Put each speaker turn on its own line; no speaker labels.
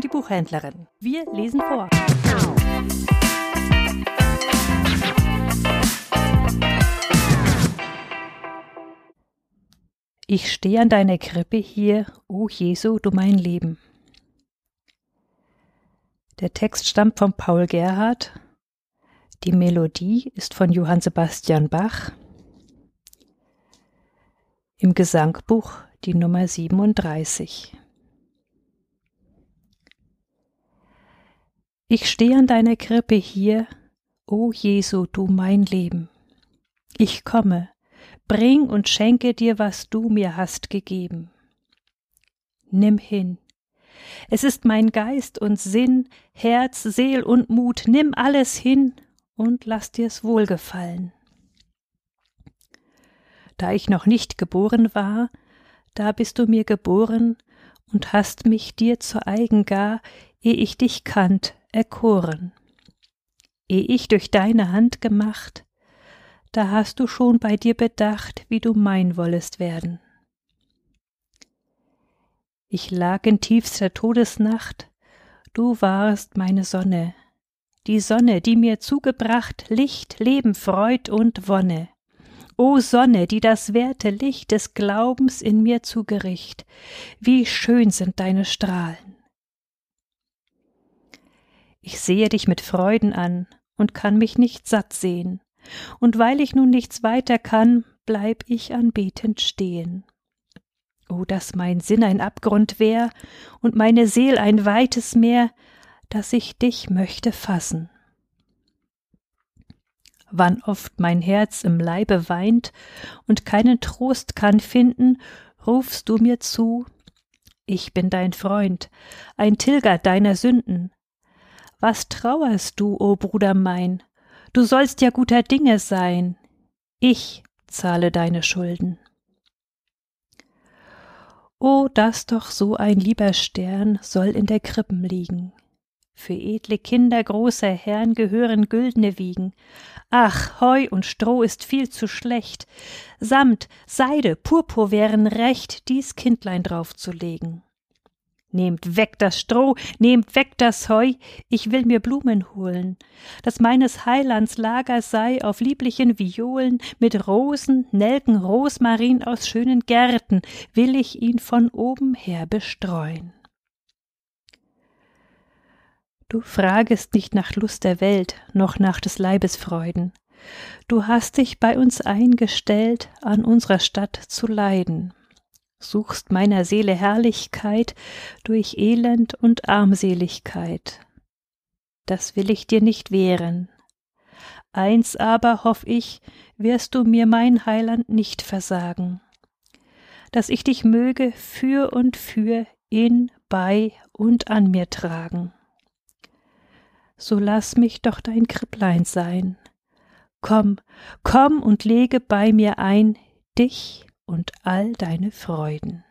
und die Buchhändlerin. Wir lesen vor. Ich stehe an deiner Krippe hier, o Jesu, du mein Leben. Der Text stammt von Paul Gerhardt. Die Melodie ist von Johann Sebastian Bach. Im Gesangbuch die Nummer 37. Ich stehe an deiner Krippe hier, o Jesu, du mein Leben. Ich komme, bring und schenke dir, was du mir hast gegeben. Nimm hin. Es ist mein Geist und Sinn, Herz, Seel und Mut, nimm alles hin und lass dir's wohlgefallen. Da ich noch nicht geboren war, da bist du mir geboren und hast mich dir zur eigen gar, eh ich dich kannt, erkoren. Eh ich durch deine Hand gemacht, da hast du schon bei dir bedacht, wie du mein wollest werden. Ich lag in tiefster Todesnacht, du warst meine Sonne, die Sonne, die mir zugebracht Licht, Leben, Freud und Wonne. O Sonne, die das werte Licht des Glaubens in mir zugericht, wie schön sind deine Strahlen. Ich sehe dich mit Freuden an und kann mich nicht satt sehen, und weil ich nun nichts weiter kann, bleib ich anbetend stehen. O, dass mein Sinn ein Abgrund wär und meine Seel ein weites Meer, dass ich dich möchte fassen wann oft mein Herz im Leibe weint und keinen Trost kann finden, rufst du mir zu, ich bin dein Freund, ein Tilger deiner Sünden. Was trauerst du, o Bruder mein? Du sollst ja guter Dinge sein. Ich zahle deine Schulden. O, dass doch so ein lieber Stern soll in der Krippen liegen. Für edle Kinder großer Herren gehören güldne Wiegen. Ach, Heu und Stroh ist viel zu schlecht. Samt, Seide, Purpur wären recht, dies Kindlein draufzulegen. Nehmt weg das Stroh, nehmt weg das Heu, ich will mir Blumen holen, dass meines Heilands Lager sei auf lieblichen Violen, mit Rosen, Nelken, Rosmarin aus schönen Gärten, will ich ihn von oben her bestreuen. Du fragest nicht nach Lust der Welt, noch nach des Leibes Freuden. Du hast dich bei uns eingestellt, an unserer Stadt zu leiden. Suchst meiner Seele Herrlichkeit durch Elend und Armseligkeit. Das will ich dir nicht wehren. Eins aber hoff ich, wirst du mir mein Heiland nicht versagen, dass ich dich möge für und für in, bei und an mir tragen so lass mich doch dein Kripplein sein. Komm, komm und lege bei mir ein dich und all deine Freuden.